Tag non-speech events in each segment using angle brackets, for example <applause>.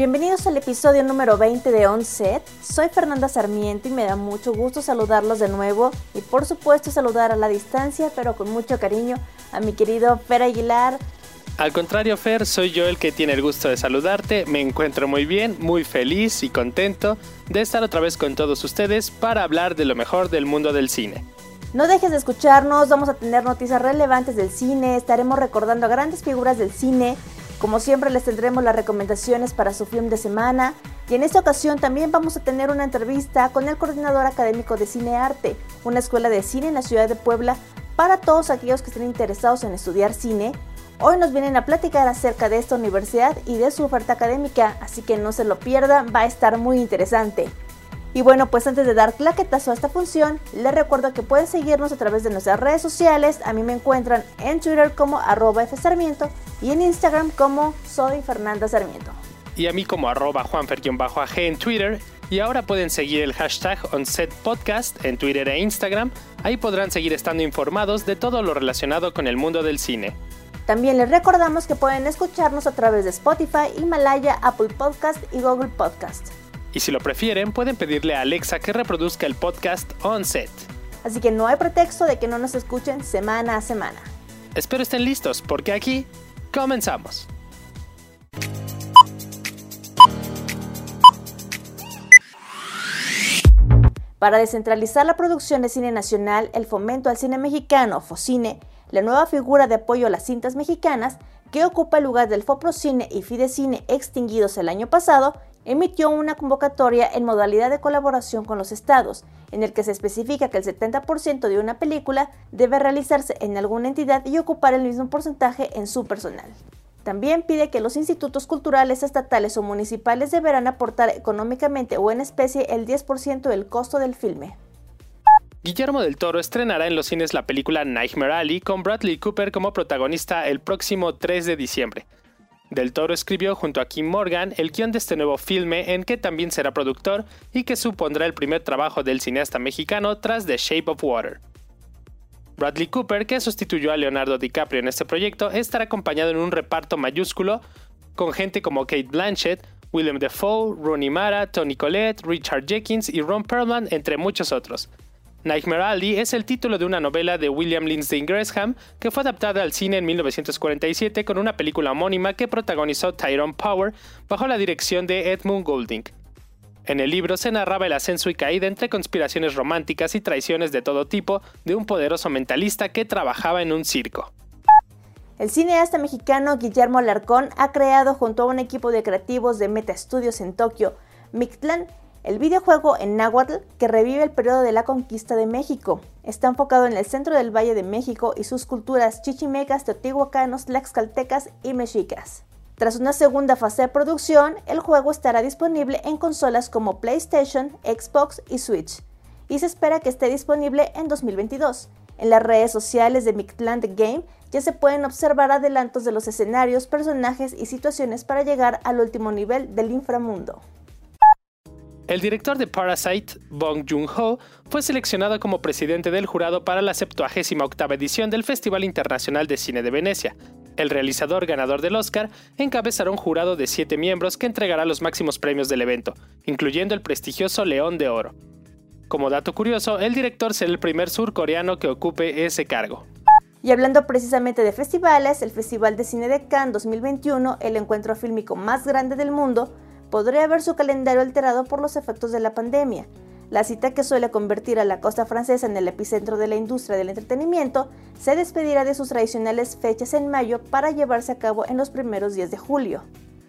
Bienvenidos al episodio número 20 de Onset. Soy Fernanda Sarmiento y me da mucho gusto saludarlos de nuevo y por supuesto saludar a la distancia, pero con mucho cariño, a mi querido Fer Aguilar. Al contrario, Fer, soy yo el que tiene el gusto de saludarte. Me encuentro muy bien, muy feliz y contento de estar otra vez con todos ustedes para hablar de lo mejor del mundo del cine. No dejes de escucharnos, vamos a tener noticias relevantes del cine, estaremos recordando a grandes figuras del cine, como siempre les tendremos las recomendaciones para su film de semana y en esta ocasión también vamos a tener una entrevista con el coordinador académico de Cine Arte, una escuela de cine en la ciudad de Puebla para todos aquellos que estén interesados en estudiar cine. Hoy nos vienen a platicar acerca de esta universidad y de su oferta académica, así que no se lo pierdan, va a estar muy interesante. Y bueno, pues antes de dar claquetazo a esta función, les recuerdo que pueden seguirnos a través de nuestras redes sociales. A mí me encuentran en Twitter como arroba Sarmiento y en Instagram como soy Fernanda Sarmiento. Y a mí como arroba juanfer-ag en Twitter. Y ahora pueden seguir el hashtag OnSetPodcast en Twitter e Instagram. Ahí podrán seguir estando informados de todo lo relacionado con el mundo del cine. También les recordamos que pueden escucharnos a través de Spotify, Himalaya, Apple Podcast y Google Podcast. Y si lo prefieren, pueden pedirle a Alexa que reproduzca el podcast On Set. Así que no hay pretexto de que no nos escuchen semana a semana. Espero estén listos porque aquí comenzamos. Para descentralizar la producción de cine nacional, el fomento al cine mexicano, FOCINE, la nueva figura de apoyo a las cintas mexicanas, que ocupa el lugar del FOPROCINE y FIDECINE extinguidos el año pasado, emitió una convocatoria en modalidad de colaboración con los estados, en el que se especifica que el 70% de una película debe realizarse en alguna entidad y ocupar el mismo porcentaje en su personal. También pide que los institutos culturales estatales o municipales deberán aportar económicamente o en especie el 10% del costo del filme. Guillermo del Toro estrenará en los cines la película Nightmare Alley con Bradley Cooper como protagonista el próximo 3 de diciembre. Del Toro escribió junto a Kim Morgan el guion de este nuevo filme en que también será productor y que supondrá el primer trabajo del cineasta mexicano tras The Shape of Water. Bradley Cooper, que sustituyó a Leonardo DiCaprio en este proyecto, estará acompañado en un reparto mayúsculo con gente como Kate Blanchett, William Defoe, Rooney Mara, Tony Collette, Richard Jenkins y Ron Perlman, entre muchos otros. Nightmare Alley es el título de una novela de William Lindsay Gresham que fue adaptada al cine en 1947 con una película homónima que protagonizó Tyrone Power bajo la dirección de Edmund Goulding. En el libro se narraba el ascenso y caída entre conspiraciones románticas y traiciones de todo tipo de un poderoso mentalista que trabajaba en un circo. El cineasta mexicano Guillermo Alarcón ha creado junto a un equipo de creativos de Meta Studios en Tokio, Mictlan, el videojuego en náhuatl que revive el periodo de la conquista de México. Está enfocado en el centro del Valle de México y sus culturas chichimecas, teotihuacanos, tlaxcaltecas y mexicas. Tras una segunda fase de producción, el juego estará disponible en consolas como PlayStation, Xbox y Switch, y se espera que esté disponible en 2022. En las redes sociales de Mictland Game ya se pueden observar adelantos de los escenarios, personajes y situaciones para llegar al último nivel del inframundo. El director de Parasite, Bong Joon-ho, fue seleccionado como presidente del jurado para la 78 edición del Festival Internacional de Cine de Venecia. El realizador ganador del Oscar encabezará un jurado de siete miembros que entregará los máximos premios del evento, incluyendo el prestigioso León de Oro. Como dato curioso, el director será el primer surcoreano que ocupe ese cargo. Y hablando precisamente de festivales, el Festival de Cine de Cannes 2021, el encuentro fílmico más grande del mundo, podría ver su calendario alterado por los efectos de la pandemia. La cita que suele convertir a la costa francesa en el epicentro de la industria del entretenimiento se despedirá de sus tradicionales fechas en mayo para llevarse a cabo en los primeros días de julio.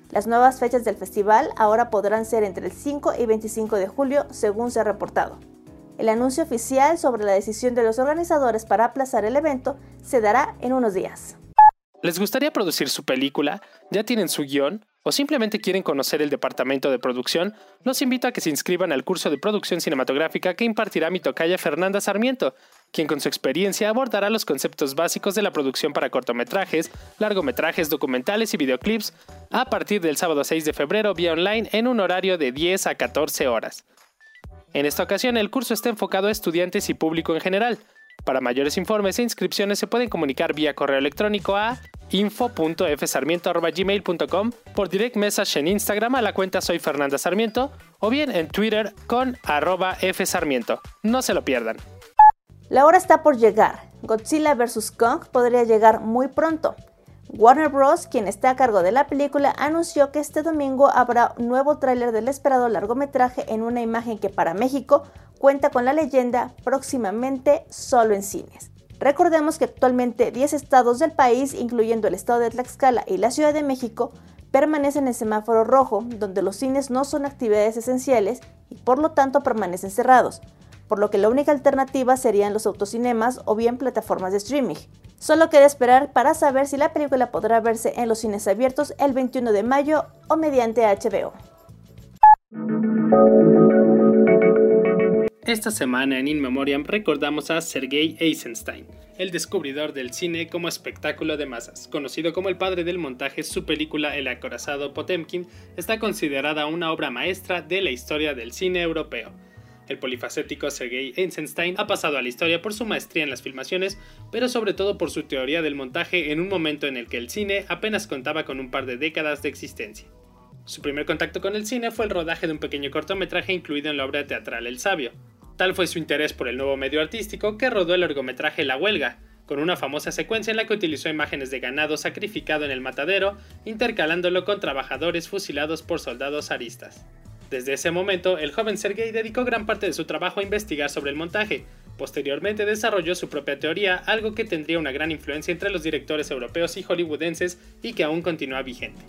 Las nuevas fechas del festival ahora podrán ser entre el 5 y 25 de julio, según se ha reportado. El anuncio oficial sobre la decisión de los organizadores para aplazar el evento se dará en unos días. ¿Les gustaría producir su película? ¿Ya tienen su guion? O simplemente quieren conocer el departamento de producción, los invito a que se inscriban al curso de producción cinematográfica que impartirá mi tocaya Fernanda Sarmiento, quien con su experiencia abordará los conceptos básicos de la producción para cortometrajes, largometrajes, documentales y videoclips a partir del sábado 6 de febrero vía online en un horario de 10 a 14 horas. En esta ocasión el curso está enfocado a estudiantes y público en general. Para mayores informes e inscripciones se pueden comunicar vía correo electrónico a info.fsarmiento.gmail.com, por direct message en Instagram a la cuenta soy Fernanda Sarmiento o bien en Twitter con arroba fsarmiento. No se lo pierdan. La hora está por llegar. Godzilla vs. Kong podría llegar muy pronto. Warner Bros., quien está a cargo de la película, anunció que este domingo habrá nuevo tráiler del esperado largometraje en una imagen que para México cuenta con la leyenda próximamente solo en cines. Recordemos que actualmente 10 estados del país, incluyendo el estado de Tlaxcala y la Ciudad de México, permanecen en semáforo rojo, donde los cines no son actividades esenciales y por lo tanto permanecen cerrados, por lo que la única alternativa serían los autocinemas o bien plataformas de streaming. Solo queda esperar para saber si la película podrá verse en los cines abiertos el 21 de mayo o mediante HBO. Esta semana en In Memoriam recordamos a Sergei Eisenstein, el descubridor del cine como espectáculo de masas. Conocido como el padre del montaje, su película El acorazado Potemkin está considerada una obra maestra de la historia del cine europeo. El polifacético Sergei Eisenstein ha pasado a la historia por su maestría en las filmaciones, pero sobre todo por su teoría del montaje en un momento en el que el cine apenas contaba con un par de décadas de existencia. Su primer contacto con el cine fue el rodaje de un pequeño cortometraje incluido en la obra teatral El Sabio. Tal fue su interés por el nuevo medio artístico que rodó el largometraje La Huelga, con una famosa secuencia en la que utilizó imágenes de ganado sacrificado en el matadero, intercalándolo con trabajadores fusilados por soldados aristas. Desde ese momento, el joven Sergei dedicó gran parte de su trabajo a investigar sobre el montaje. Posteriormente desarrolló su propia teoría, algo que tendría una gran influencia entre los directores europeos y hollywoodenses y que aún continúa vigente.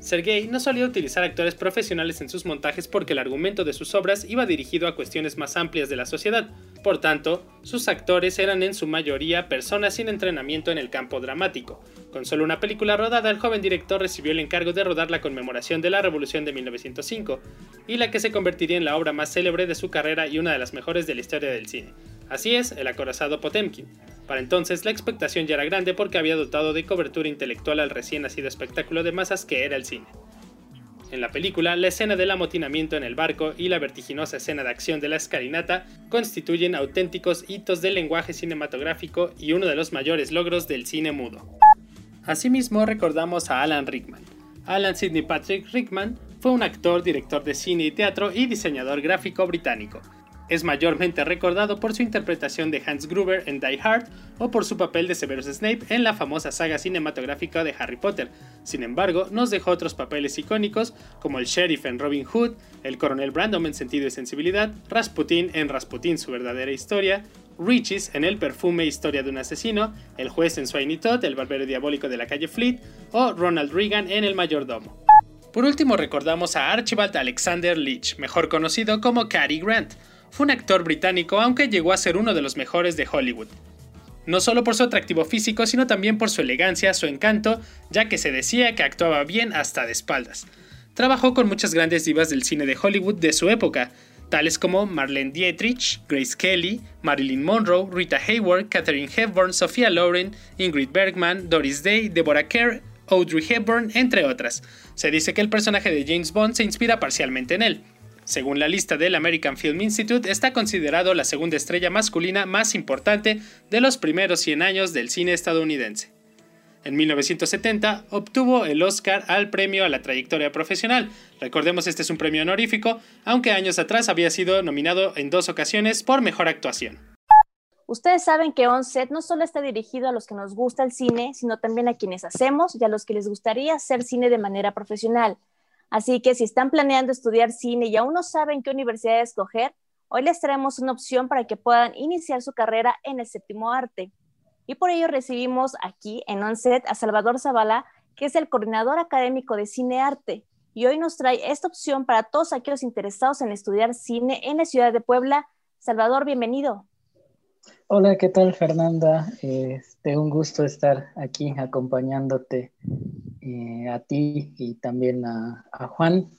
Sergei no solía utilizar actores profesionales en sus montajes porque el argumento de sus obras iba dirigido a cuestiones más amplias de la sociedad. Por tanto, sus actores eran en su mayoría personas sin entrenamiento en el campo dramático. Con solo una película rodada, el joven director recibió el encargo de rodar la conmemoración de la Revolución de 1905, y la que se convertiría en la obra más célebre de su carrera y una de las mejores de la historia del cine. Así es, El acorazado Potemkin. Para entonces la expectación ya era grande porque había dotado de cobertura intelectual al recién nacido espectáculo de masas que era el cine. En la película, la escena del amotinamiento en el barco y la vertiginosa escena de acción de la escalinata constituyen auténticos hitos del lenguaje cinematográfico y uno de los mayores logros del cine mudo. Asimismo, recordamos a Alan Rickman. Alan Sidney Patrick Rickman fue un actor, director de cine y teatro y diseñador gráfico británico es mayormente recordado por su interpretación de Hans Gruber en Die Hard o por su papel de Severus Snape en la famosa saga cinematográfica de Harry Potter. Sin embargo, nos dejó otros papeles icónicos como el sheriff en Robin Hood, el coronel Brandon en Sentido y Sensibilidad, Rasputin en Rasputin su verdadera historia, Riches en El perfume Historia de un asesino, el juez en Sweeney Todd, el barbero diabólico de la calle Fleet o Ronald Reagan en El mayordomo. Por último recordamos a Archibald Alexander Leach, mejor conocido como Cary Grant, fue un actor británico aunque llegó a ser uno de los mejores de Hollywood. No solo por su atractivo físico, sino también por su elegancia, su encanto, ya que se decía que actuaba bien hasta de espaldas. Trabajó con muchas grandes divas del cine de Hollywood de su época, tales como Marlene Dietrich, Grace Kelly, Marilyn Monroe, Rita Hayworth, Katherine Hepburn, Sophia Loren, Ingrid Bergman, Doris Day, Deborah Kerr, Audrey Hepburn, entre otras. Se dice que el personaje de James Bond se inspira parcialmente en él. Según la lista del American Film Institute, está considerado la segunda estrella masculina más importante de los primeros 100 años del cine estadounidense. En 1970 obtuvo el Oscar al premio a la trayectoria profesional. Recordemos este es un premio honorífico, aunque años atrás había sido nominado en dos ocasiones por mejor actuación. Ustedes saben que Onset no solo está dirigido a los que nos gusta el cine, sino también a quienes hacemos y a los que les gustaría hacer cine de manera profesional. Así que si están planeando estudiar cine y aún no saben qué universidad escoger, hoy les traemos una opción para que puedan iniciar su carrera en el séptimo arte. Y por ello recibimos aquí en ONCET a Salvador Zavala, que es el coordinador académico de Cine Arte. Y hoy nos trae esta opción para todos aquellos interesados en estudiar cine en la ciudad de Puebla. Salvador, bienvenido. Hola, ¿qué tal Fernanda? Este, un gusto estar aquí acompañándote eh, a ti y también a, Juan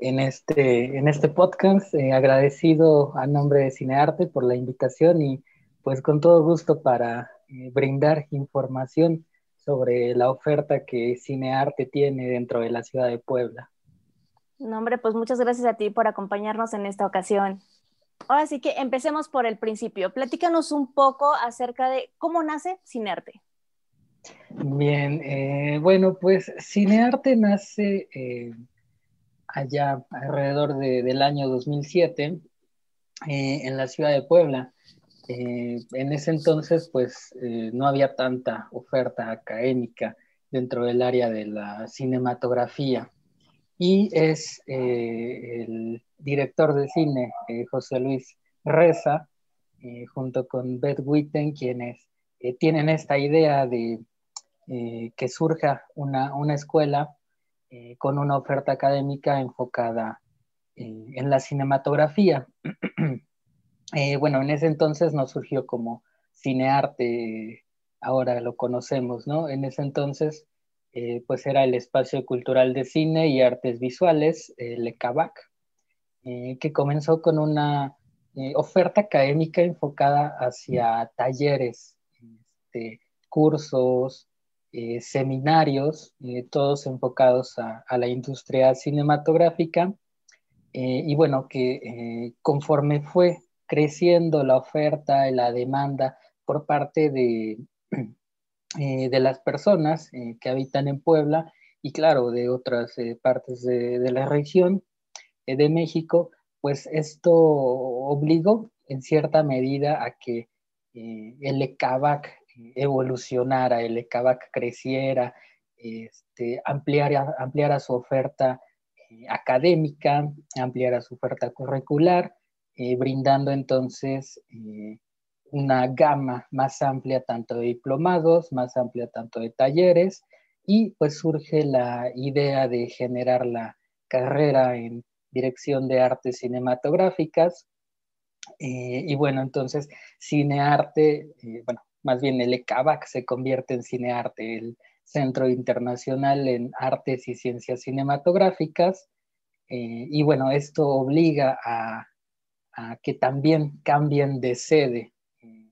en este, en este podcast. Eh, agradecido a nombre de Cinearte por la invitación y pues con todo gusto para eh, brindar información sobre la oferta que Cinearte tiene dentro de la ciudad de Puebla. No, hombre, pues muchas gracias a ti por acompañarnos en esta ocasión. Ahora sí que empecemos por el principio. Platícanos un poco acerca de cómo nace Cinearte. Bien, eh, bueno, pues Cinearte nace eh, allá alrededor del año 2007 en la ciudad de Puebla. En ese entonces, pues no había tanta oferta académica dentro del área de la cinematografía. Y es el director de cine, José Luis Reza, junto con Beth Witten, quienes tienen esta idea de eh, que surja una, escuela eh, con una oferta académica enfocada eh, en la cinematografía. Bueno, en ese entonces no surgió como cinearte, ahora lo conocemos, ¿no? En ese entonces, pues era el Espacio Cultural de Cine y Artes Visuales, el ECABAC, que comenzó con una oferta académica enfocada hacia talleres, este, cursos, eh, seminarios, eh, todos enfocados a, la industria cinematográfica. Eh, y bueno, que conforme fue creciendo la oferta y la demanda por parte de, <clears throat> de las personas que habitan en Puebla y claro, de otras partes de, de, la región de México, pues esto obligó en cierta medida a que el ECABAC evolucionara, el ECABAC creciera, este, ampliara, su oferta eh, académica, ampliara su oferta curricular, eh, brindando entonces eh, una gama más amplia tanto de diplomados, más amplia tanto de talleres, y pues surge la idea de generar la carrera en dirección de artes cinematográficas. y bueno, entonces cinearte, bueno, más bien el ECABAC se convierte en Cinearte, el Centro Internacional en Artes y Ciencias Cinematográficas. Eh, y bueno, esto obliga a, que también cambien de sede, eh,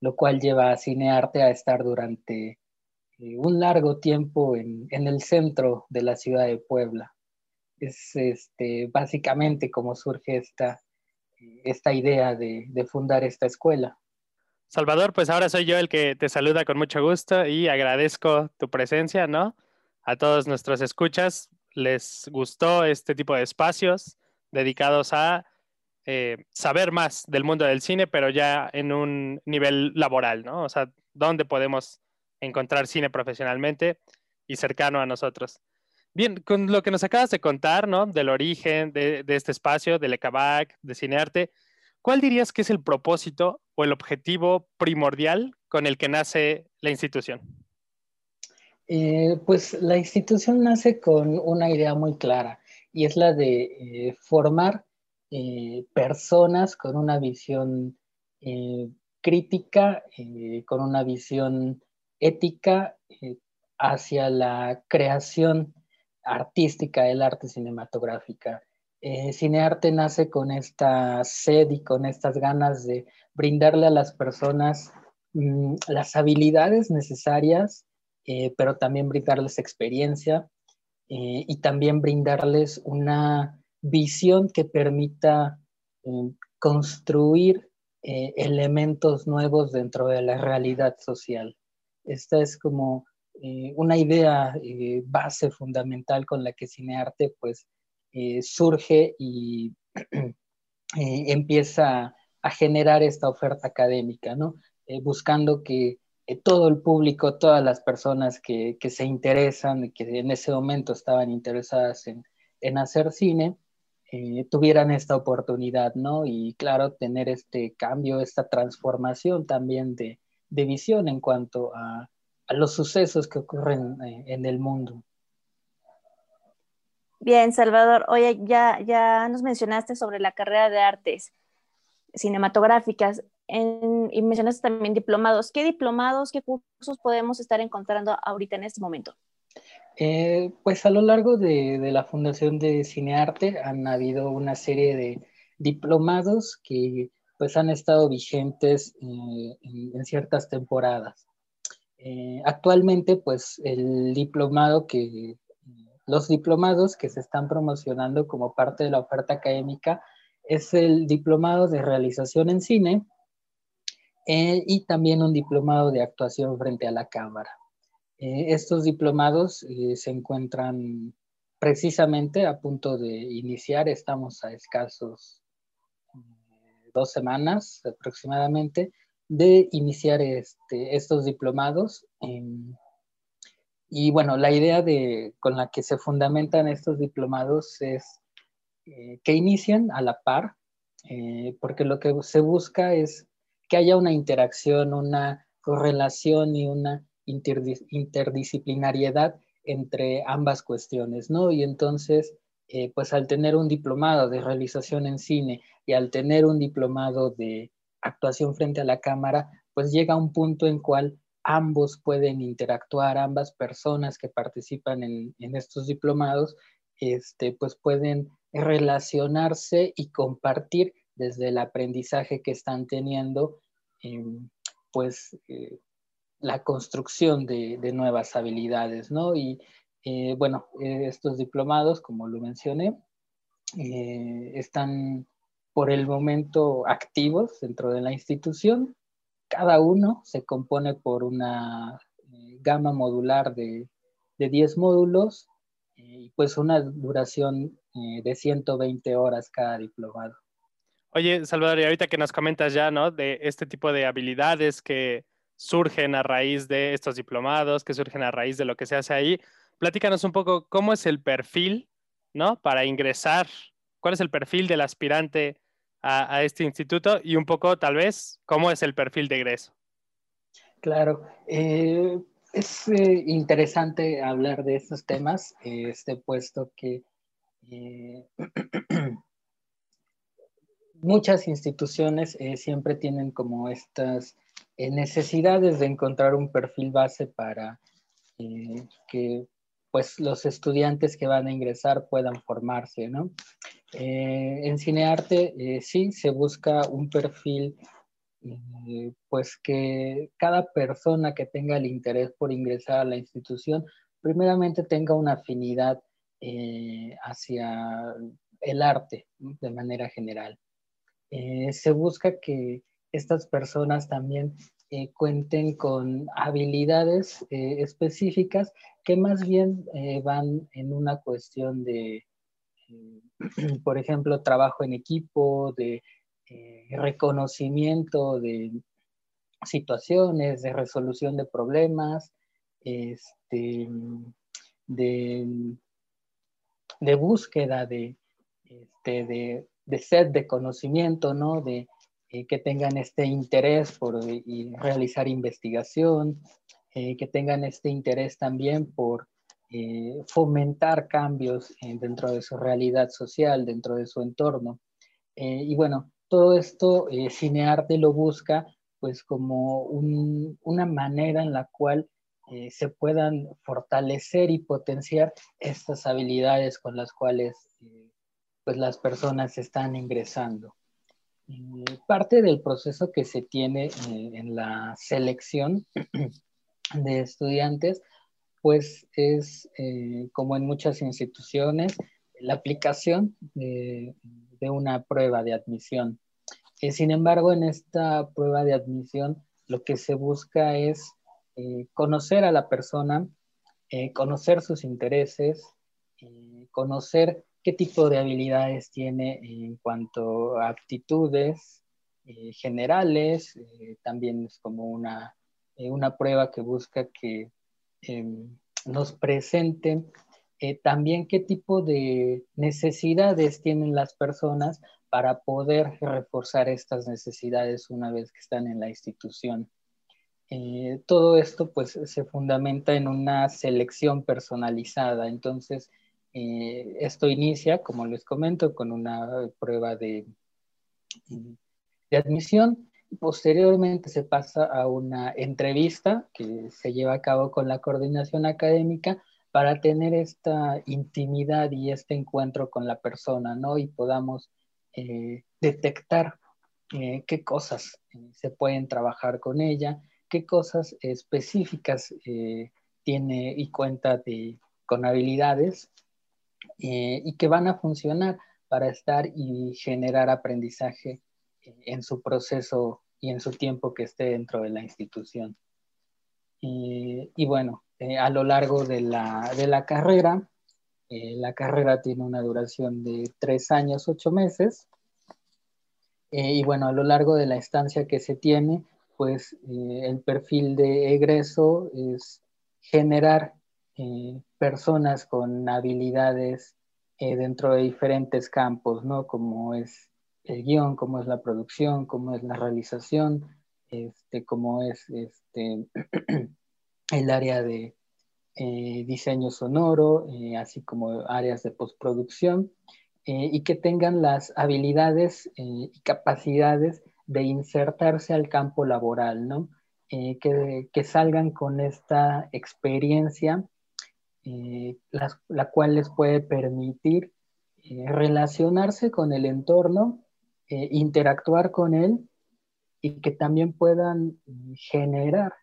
lo cual lleva a Cinearte a estar durante eh, un largo tiempo en, el centro de la ciudad de Puebla. Es este, básicamente como surge esta, esta idea de fundar esta escuela. Salvador, pues ahora soy yo el que te saluda con mucho gusto y agradezco tu presencia, ¿no? A todos nuestros escuchas, les gustó este tipo de espacios dedicados a eh, saber más del mundo del cine, pero ya en un nivel laboral, ¿no? O sea, dónde podemos encontrar cine profesionalmente y cercano a nosotros. Bien, con lo que nos acabas de contar, ¿no? Del origen de, este espacio, del ECABAC, de Cinearte, ¿cuál dirías que es el propósito o el objetivo primordial con el que nace la institución? Eh, pues la institución nace con una idea muy clara y es la de eh, formar eh, personas con una visión crítica, con una visión ética hacia la creación artística del arte cinematográfica. Eh, Cinearte nace con esta sed y con estas ganas de brindarle a las personas mm, las habilidades necesarias, eh, pero también brindarles experiencia eh, y también brindarles una visión que permita construir elementos nuevos dentro de la realidad social. Esta es como una idea base fundamental con la que Cinearte pues eh, surge y <clears throat> eh, empieza a generar esta oferta académica, ¿no? Eh, buscando que todo el público, todas las personas que, se interesan, que en ese momento estaban interesadas en, hacer cine, tuvieran esta oportunidad, ¿no? Y claro, tener este cambio, esta transformación también de, visión en cuanto a, los sucesos que ocurren en el mundo. Bien, Salvador, oye, ya, ya nos mencionaste sobre la carrera de artes cinematográficas y mencionaste también diplomados. ¿Qué diplomados, qué cursos podemos estar encontrando ahorita en este momento? Eh, pues a lo largo de, la Fundación de Cinearte han habido una serie de diplomados que pues han estado vigentes eh, en, ciertas temporadas. Eh, actualmente pues el diplomado que los diplomados que se están promocionando como parte de la oferta académica es el diplomado de realización en cine, y también un diplomado de actuación frente a la cámara. Estos diplomados se encuentran precisamente a punto de iniciar, estamos a escasos dos semanas aproximadamente de iniciar este, estos diplomados. y bueno, la idea de, con la que se fundamentan estos diplomados es eh, que inician a la par, eh, porque lo que se busca es que haya una interacción, una correlación y una interdisciplinariedad entre ambas cuestiones, ¿no? Y entonces, eh, pues al tener un diplomado de realización en cine y al tener un diplomado de actuación frente a la cámara, pues llega un punto en cual ambos pueden interactuar, ambas personas que participan en, estos diplomados, este, pues pueden relacionarse y compartir desde el aprendizaje que están teniendo, em, pues eh, la construcción de, nuevas habilidades, ¿no? Y eh, bueno, eh, estos diplomados, como lo mencioné, eh, están por el momento activos dentro de la institución. Cada uno se compone por una gama modular de, de 10 módulos y pues una duración de 120 horas cada diplomado. Oye, Salvador, y ahorita que nos comentas ya, ¿no? De este tipo de habilidades que surgen a raíz de estos diplomados, que surgen a raíz de lo que se hace ahí. Platícanos un poco cómo es el perfil, ¿no? Para ingresar, cuál es el perfil del aspirante a, este instituto y un poco, tal vez, cómo es el perfil de egreso. Claro, eh, es eh, interesante hablar de estos temas, este puesto que eh, <clears throat> muchas instituciones siempre tienen como estas necesidades de encontrar un perfil base para eh, que pues los estudiantes que van a ingresar puedan formarse, ¿no? Eh, en cinearte eh, sí se busca un perfil pues que cada persona que tenga el interés por ingresar a la institución primeramente tenga una afinidad hacia el arte de manera general. se busca que estas personas también eh, cuenten con habilidades eh, específicas que más bien eh, van en una cuestión de, <clears throat> por ejemplo, trabajo en equipo, de reconocimiento de situaciones, de resolución de problemas, este, de, búsqueda de, este, de, de sed de conocimiento, ¿no? De, eh, que tengan este interés por eh, realizar investigación, eh, que tengan este interés también por fomentar cambios dentro de su realidad social, dentro de su entorno. y bueno, todo esto Cinearte lo busca pues como una manera en la cual se puedan fortalecer y potenciar estas habilidades con las cuales pues las personas están ingresando. Eh, parte del proceso que se tiene eh, en la selección <clears throat> de estudiantes, pues es, eh, como en muchas instituciones, la aplicación de, una prueba de admisión. sin embargo, en esta prueba de admisión, lo que se busca es conocer a la persona, conocer sus intereses, conocer qué tipo de habilidades tiene en cuanto a aptitudes eh, generales, eh, también es como una, eh, una, prueba que busca que em, nos presente también qué tipo de necesidades tienen las personas para poder reforzar estas necesidades una vez que están en la institución. todo esto pues se fundamenta en una selección personalizada, entonces eh, esto inicia, como les comento, con una prueba de, de admisión. Posteriormente se pasa a una entrevista que se lleva a cabo con la coordinación académica para tener esta intimidad y este encuentro con la persona, ¿no? Y podamos eh, detectar eh, qué cosas se pueden trabajar con ella, qué cosas específicas tiene y cuenta de, con habilidades eh, y que van a funcionar para estar y generar aprendizaje en su proceso y en su tiempo que esté dentro de la institución. Y, bueno, eh, a lo largo de la, de la carrera, eh, la carrera tiene una duración de tres años, ocho meses. Eh, y bueno, a lo largo de la estancia que se tiene, pues el perfil de egreso es generar personas con habilidades dentro de diferentes campos, ¿no? Como es el guion, como es la producción, como es la realización, este, como es este, <clears throat> el área de eh, diseño sonoro, eh, así como áreas de postproducción, eh, y que tengan las habilidades y capacidades de insertarse al campo laboral, ¿no? Que, que, salgan con esta experiencia, la cual les puede permitir relacionarse con el entorno eh, interactuar con él y que también puedan generar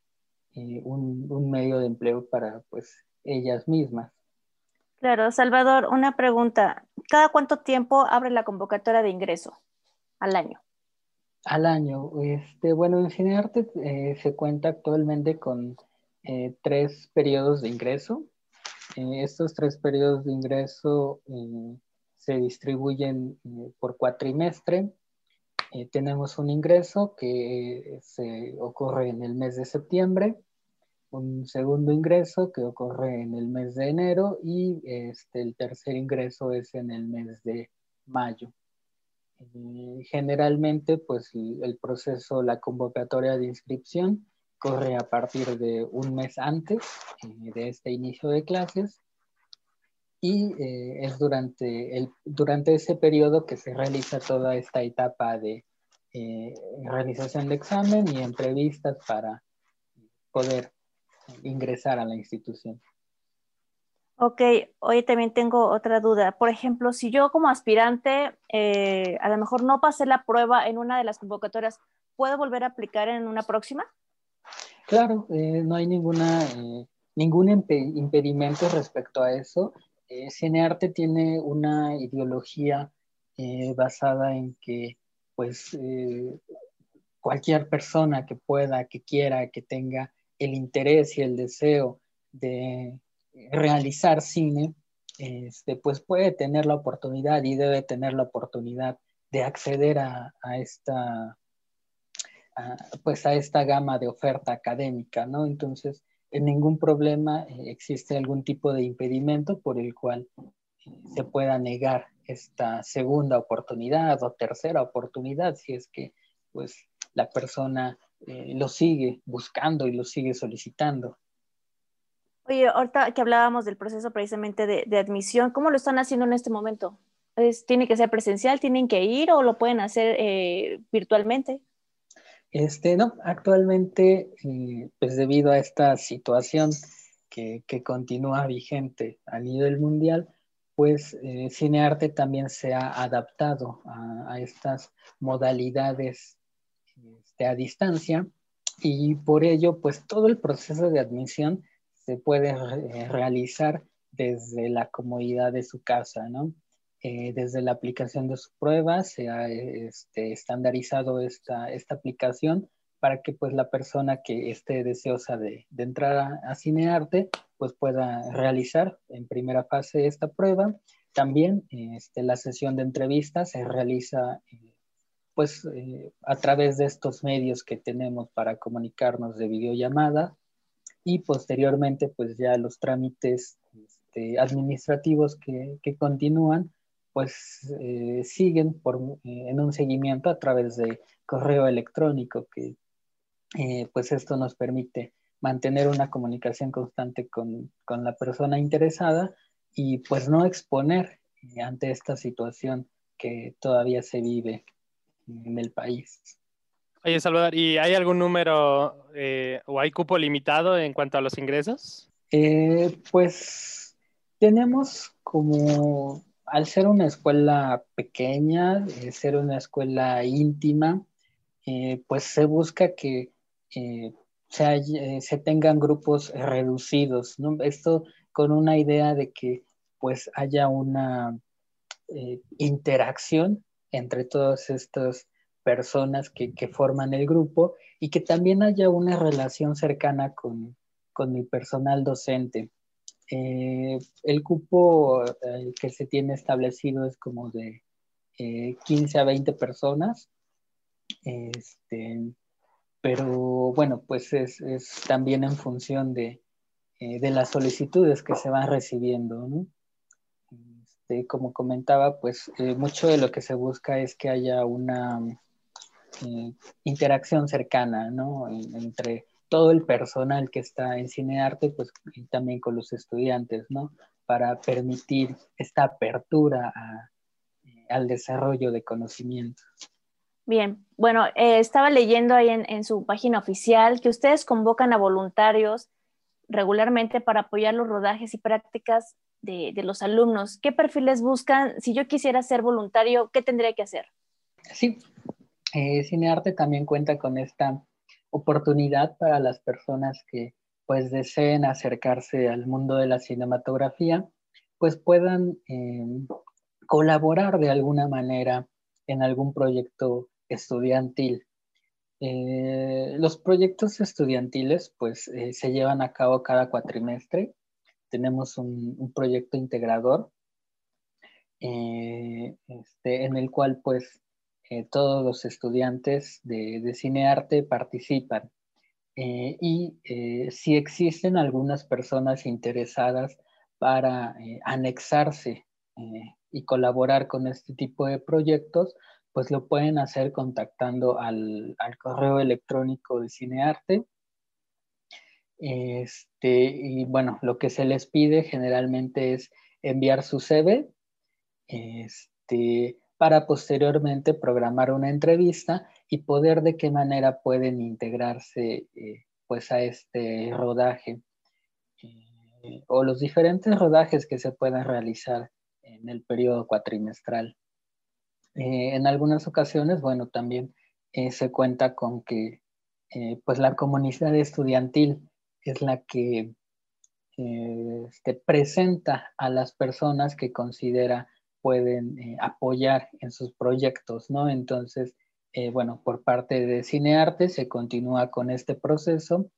eh, un, medio de empleo para pues ellas mismas. Claro, Salvador, una pregunta. ¿Cada cuánto tiempo abre la convocatoria de ingreso al año? Al año. Este, bueno, en Cinearte eh, se cuenta actualmente con tres periodos de ingreso. Estos tres periodos de ingreso se distribuyen eh, por cuatrimestre. Eh, tenemos un ingreso que se ocurre en el mes de septiembre, un segundo ingreso que ocurre en el mes de enero y este, el tercer ingreso es en el mes de mayo. Eh, generalmente, pues el proceso, la convocatoria de inscripción corre a partir de un mes antes de este inicio de clases y eh, es durante, el, durante ese periodo que se realiza toda esta etapa de eh, realización de examen y entrevistas para poder ingresar a la institución. Ok, hoy también tengo otra duda. Por ejemplo, si yo como aspirante eh, a lo mejor no pasé la prueba en una de las convocatorias, ¿puedo volver a aplicar en una próxima? Claro, no hay ninguna, ningún impedimento respecto a eso. Eh, Cinearte tiene una ideología eh, basada en que pues eh, cualquier persona que pueda, que quiera, que tenga el interés y el deseo de realizar cine, este, pues puede tener la oportunidad y debe tener la oportunidad de acceder a, esta pues a esta gama de oferta académica, ¿no? Entonces, en ningún problema eh, existe algún tipo de impedimento por el cual eh, se pueda negar esta segunda oportunidad o tercera oportunidad si es que pues la persona eh, lo sigue buscando y lo sigue solicitando. Oye, ahorita que hablábamos del proceso precisamente de, admisión, ¿cómo lo están haciendo en este momento? ¿Tiene que ser presencial? ¿Tienen que ir o lo pueden hacer virtualmente? Este, no, actualmente, eh, pues debido a esta situación que, continúa vigente a nivel mundial, pues eh, Cinearte también se ha adaptado a, estas modalidades este, a distancia y por ello, pues todo el proceso de admisión se puede eh, realizar desde la comodidad de su casa, ¿no? Eh, desde la aplicación de su prueba se ha este, estandarizado esta, esta aplicación para que pues la persona que esté deseosa de, de entrar a, Cinearte pues pueda realizar en primera fase esta prueba. También este, la sesión de entrevistas se realiza eh, pues eh, a través de estos medios que tenemos para comunicarnos de videollamada y posteriormente pues ya los trámites este, administrativos que, que continúan pues eh, siguen por, eh, en un seguimiento a través de correo electrónico, que eh, pues esto nos permite mantener una comunicación constante con, con, la persona interesada y pues no exponer ante esta situación que todavía se vive en el país. Oye, Salvador, ¿y hay algún número o hay cupo limitado en cuanto a los ingresos? pues tenemos como al ser una escuela pequeña, eh, ser una escuela íntima, eh, pues se busca que eh, se, tengan grupos reducidos. Esto con una idea de que pues haya una interacción entre todos estos personas que, forman el grupo y que también haya una relación cercana con, el personal docente. Eh, el cupo que se tiene establecido es como de 15 a 20 personas. Este, pero bueno, pues es, también en función de, de, las solicitudes que se van recibiendo, ¿no? Este, como comentaba, pues eh, mucho de lo que se busca es que haya una eh, interacción cercana, ¿no? entre todo el personal que está en cine arte, pues y también con los estudiantes, ¿no? Para permitir esta apertura eh, al desarrollo de conocimientos. Bien, bueno, estaba leyendo ahí en, en, su página oficial que ustedes convocan a voluntarios regularmente para apoyar los rodajes y prácticas de, los alumnos? ¿Qué perfiles buscan? Si yo quisiera ser voluntario, ¿qué tendría que hacer? Sí, eh, Cinearte también cuenta con esta oportunidad para las personas que pues deseen acercarse al mundo de la cinematografía, pues puedan em, colaborar de alguna manera en algún proyecto estudiantil. Eh, los proyectos estudiantiles pues eh, se llevan a cabo cada cuatrimestre tenemos un, proyecto integrador eh, este, en el cual pues eh, todos los estudiantes de, de cinearte participan. Eh, y si existen algunas personas interesadas para anexarse y colaborar con este tipo de proyectos, pues lo pueden hacer contactando al, al correo electrónico de Cinearte este, y bueno, lo que se les pide generalmente es enviar su CV este, para posteriormente programar una entrevista y poder de qué manera pueden integrarse eh, pues a este rodaje eh, o los diferentes rodajes que se puedan realizar en el periodo cuatrimestral. Eh, en algunas ocasiones, bueno, también se cuenta con que pues la comunidad estudiantil es la que este, presenta a las personas que considera pueden eh, apoyar en sus proyectos, ¿no? Entonces, eh, bueno, por parte de Cinearte se continúa con este proceso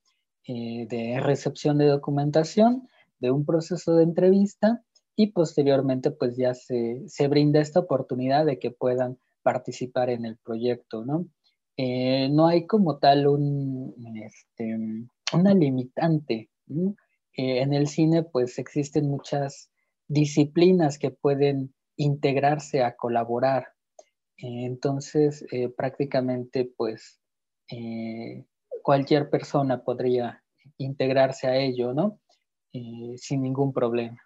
de recepción de documentación, de un proceso de entrevista y posteriormente pues ya se, se brinda esta oportunidad de que puedan participar en el proyecto, ¿no? no hay como tal un, este, una limitante. Eh, en el cine pues existen muchas disciplinas que pueden integrarse a colaborar. Eh, entonces eh, prácticamente pues cualquier persona podría integrarse a ello, ¿no? sin ningún problema.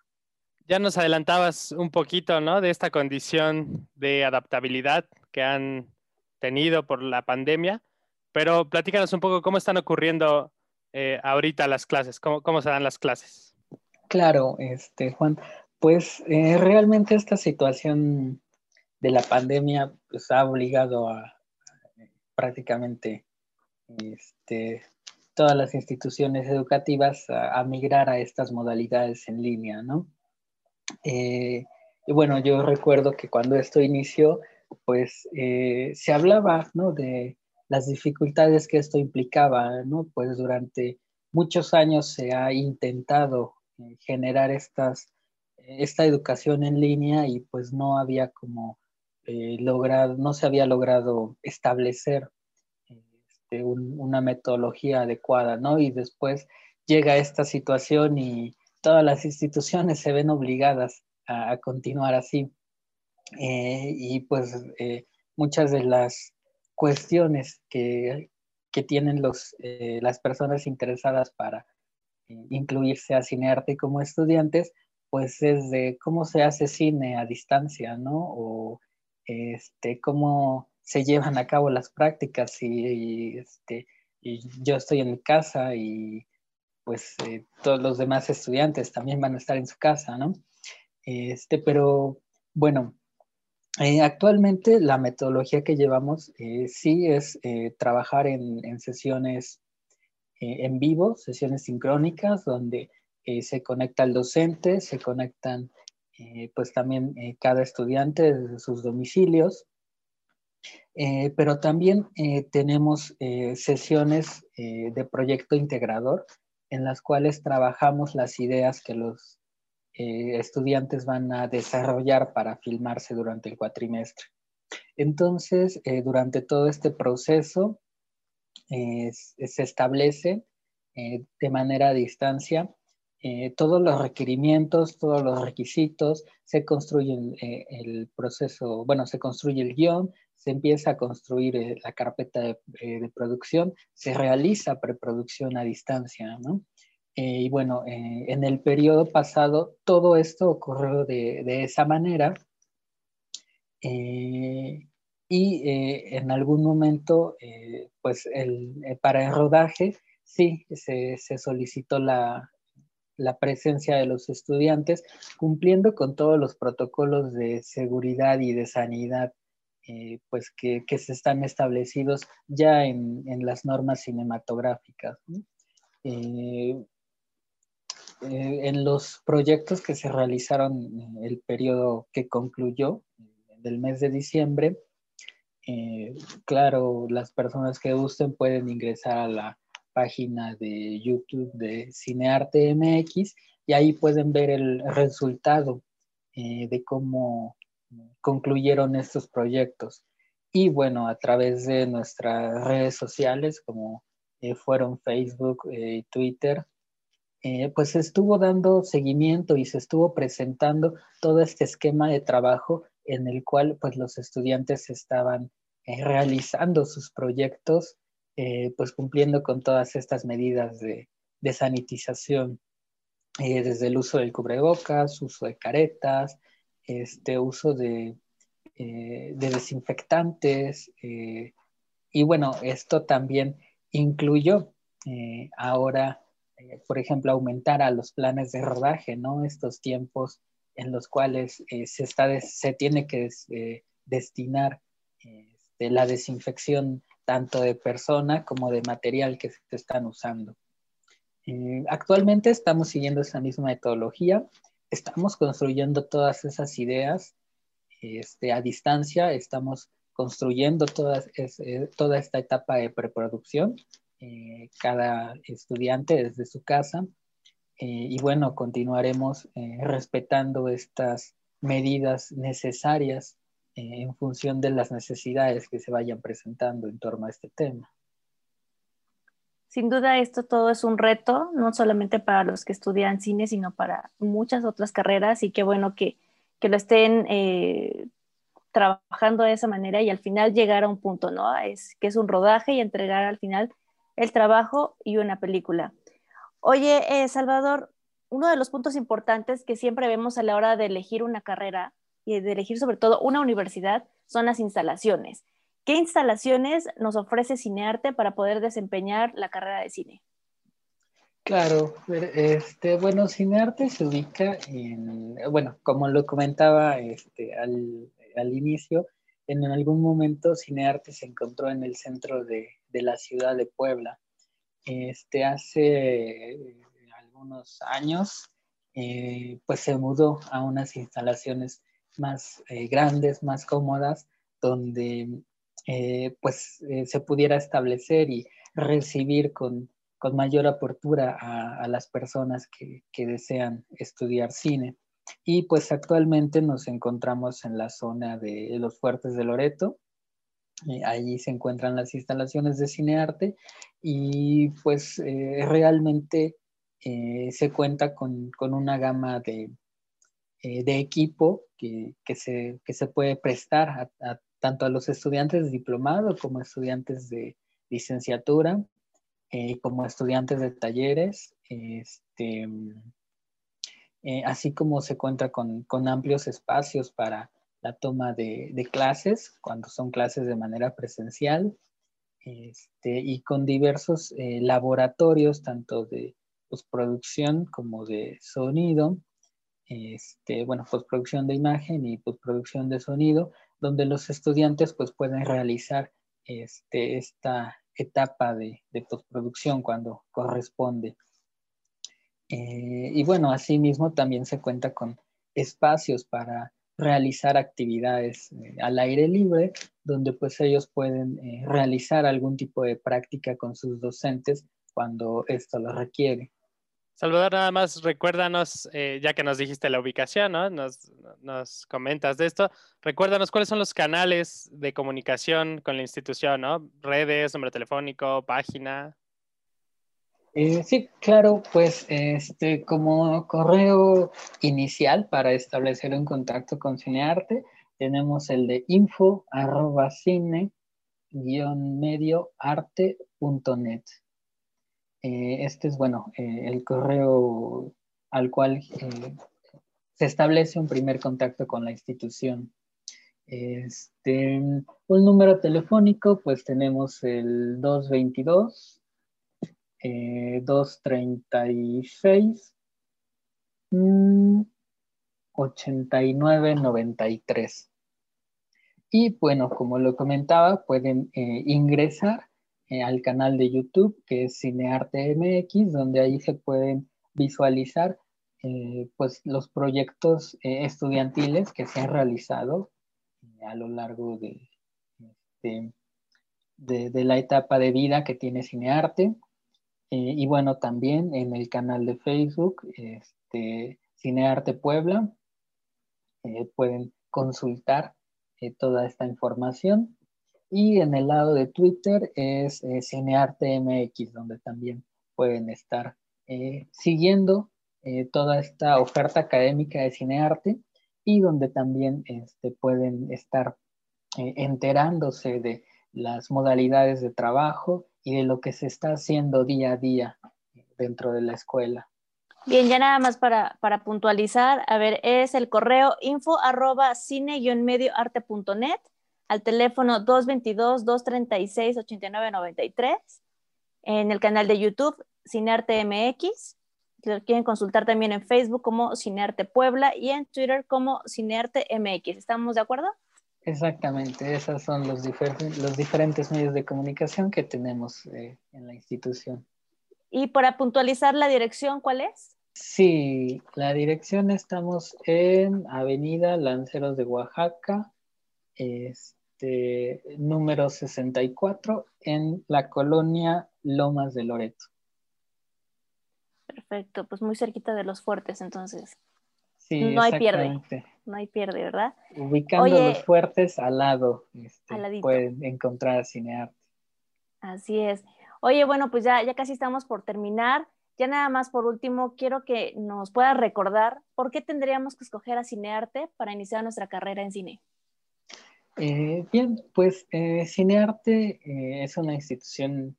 Ya nos adelantabas un poquito, ¿no? De esta condición de adaptabilidad que han tenido por la pandemia, pero platícanos un poco cómo están ocurriendo eh, ahorita las clases? ¿Cómo, ¿Cómo, se dan las clases? Claro, este, Juan, pues eh, realmente esta situación de la pandemia pues, ha obligado a, prácticamente este, todas las instituciones educativas a, migrar a estas modalidades en línea, ¿no? Eh, y bueno, yo recuerdo que cuando esto inició, pues se hablaba, ¿no? De, las dificultades que esto implicaba, ¿no? Pues durante muchos años se ha intentado eh, generar estas, esta educación en línea y pues no había como eh, logrado, no se había logrado establecer este, una metodología adecuada, ¿no? Y después llega esta situación y todas las instituciones se ven obligadas a, continuar así. Eh, y pues muchas de las cuestiones que, tienen los, eh, las personas interesadas para eh, incluirse a cinearte como estudiantes, pues es de cómo se hace cine a distancia, ¿no? O este, cómo se llevan a cabo las prácticas y, este, y yo estoy en mi casa y pues eh, todos los demás estudiantes también van a estar en su casa, ¿no? Este, pero bueno, eh, actualmente la metodología que llevamos eh, sí es eh, trabajar en, sesiones en vivo, sesiones sincrónicas, donde se conecta el docente, se conectan pues también cada estudiante desde sus domicilios pero también tenemos sesiones de proyecto integrador en las cuales trabajamos las ideas que los estudiantes van a desarrollar para filmarse durante el cuatrimestre. Entonces, durante todo este proceso, se establece de manera a distancia eh, todos los requerimientos, todos los requisitos, se construye eh, el, proceso, bueno, se construye el guion, se empieza a construir eh, la carpeta de, producción, se realiza preproducción a distancia, ¿no? y bueno, en el periodo pasado todo esto ocurrió de, de esa manera. y en algún momento, pues el, para el rodaje, sí, se, se solicitó la, la presencia de los estudiantes, cumpliendo con todos los protocolos de seguridad y de sanidad eh, pues que, se están establecidos ya en, las normas cinematográficas. Eh, eh, en los proyectos que se realizaron en el periodo que concluyó, del mes de diciembre, claro, las personas que gusten pueden ingresar a la página de YouTube de Cinearte MX y ahí pueden ver el resultado eh, de cómo concluyeron estos proyectos. Y bueno, a través de nuestras redes sociales, como eh, fueron Facebook eh, Twitter, pues se estuvo dando seguimiento y se estuvo presentando todo este esquema de trabajo en el cual pues los estudiantes estaban realizando sus proyectos eh, pues cumpliendo con todas estas medidas de, sanitización, eh, desde el uso del cubrebocas, uso de caretas, este uso de, eh, desinfectantes. y bueno, esto también incluyó ahora, por ejemplo, aumentar a los planes de rodaje, ¿no? Estos tiempos en los cuales se, está se tiene que destinar este, la desinfección tanto de persona como de material que se están usando. Eh, actualmente estamos siguiendo esa misma metodología, estamos construyendo todas esas ideas este, a distancia, estamos construyendo toda, eh, toda esta etapa de preproducción, eh, cada estudiante desde su casa. y bueno, continuaremos respetando estas medidas necesarias en función de las necesidades que se vayan presentando en torno a este tema. Sin duda esto todo es un reto, no solamente para los que estudian cine, sino para muchas otras carreras y qué bueno que, lo estén eh, trabajando de esa manera y al final llegar a un punto, ¿no? Es que es un rodaje y entregar al final el trabajo y una película. Oye, eh, Salvador, uno de los puntos importantes que siempre vemos a la hora de elegir una carrera y de elegir sobre todo una universidad son las instalaciones. ¿Qué instalaciones nos ofrece Cinearte para poder desempeñar la carrera de cine? Claro, este, bueno, Cinearte se ubica en, bueno, como lo comentaba este, al, inicio, en algún momento Cinearte se encontró en el centro de, la ciudad de Puebla. Este, hace algunos años, eh, pues se mudó a unas instalaciones más eh, grandes, más cómodas, donde eh, pues eh, se pudiera establecer y recibir con, mayor apertura a, las personas que, desean estudiar cine. Y pues actualmente nos encontramos en la zona de los fuertes de Loreto. allí se encuentran las instalaciones de cinearte y pues realmente se cuenta con, una gama de, eh, de equipo que, se, se, puede prestar a, tanto a los estudiantes de diplomado como estudiantes de licenciatura, eh, como estudiantes de talleres, este, eh, así como se cuenta con, amplios espacios para la toma de, clases, cuando son clases de manera presencial, este, y con diversos laboratorios, tanto de postproducción como de sonido, este, bueno, postproducción de imagen y postproducción de sonido, donde los estudiantes pues pueden realizar este, esta etapa de, postproducción cuando corresponde. Eh, y bueno, asimismo también se cuenta con espacios para realizar actividades al aire libre, donde pues ellos pueden realizar algún tipo de práctica con sus docentes cuando esto lo requiere. Salvador, nada más recuérdanos, eh, ya que nos dijiste la ubicación, ¿no? Nos, comentas de esto, recuérdanos cuáles son los canales de comunicación con la institución, ¿no? Redes, número telefónico, página. Eh, sí, claro, pues este, como correo inicial para establecer un contacto con Cinearte, tenemos el de info arroba cine medioarte.net. Eh, este es, bueno, eh, el correo al cual eh, se establece un primer contacto con la institución. Este, un número telefónico, pues tenemos el 222 236 8993. Y bueno, como lo comentaba, pueden ingresar eh, al canal de YouTube que es Cinearte MX, donde ahí se pueden visualizar eh, pues los proyectos eh, estudiantiles que se han realizado a lo largo de, este, de, la etapa de vida que tiene Cinearte. y bueno, también en el canal de Facebook, este, Cinearte Puebla, pueden consultar toda esta información. Y en el lado de Twitter es eh, CinearteMX, donde también pueden estar eh, siguiendo eh, toda esta oferta académica de cinearte y donde también este, pueden estar enterándose de las modalidades de trabajo y de lo que se está haciendo día a día dentro de la escuela. Bien, ya nada más para, para puntualizar, a ver, es el correo info arroba cine-medioarte.net al teléfono 222-236-8993, en el canal de YouTube Cinearte MX, lo quieren consultar también en Facebook como Cinearte Puebla y en Twitter como Cinearte MX. ¿Estamos de acuerdo? Exactamente, esos son los, los diferentes medios de comunicación que tenemos eh, en la institución. Y para puntualizar la dirección, ¿cuál es? Sí, la dirección estamos en Avenida Lanceros de Oaxaca, es este, número 64 en la colonia Lomas de Loreto. Perfecto, pues muy cerquita de los fuertes entonces. Sí, no hay pierde. No hay pierde, ¿verdad? Ubicando los fuertes al lado, este, pueden encontrar Cinearte. Así es. Oye, bueno, pues ya, ya casi estamos por terminar. Ya nada más por último, quiero que nos puedas recordar por qué tendríamos que escoger a Cinearte para iniciar nuestra carrera en cine. Eh, bien, pues eh, Cinearte eh, es una institución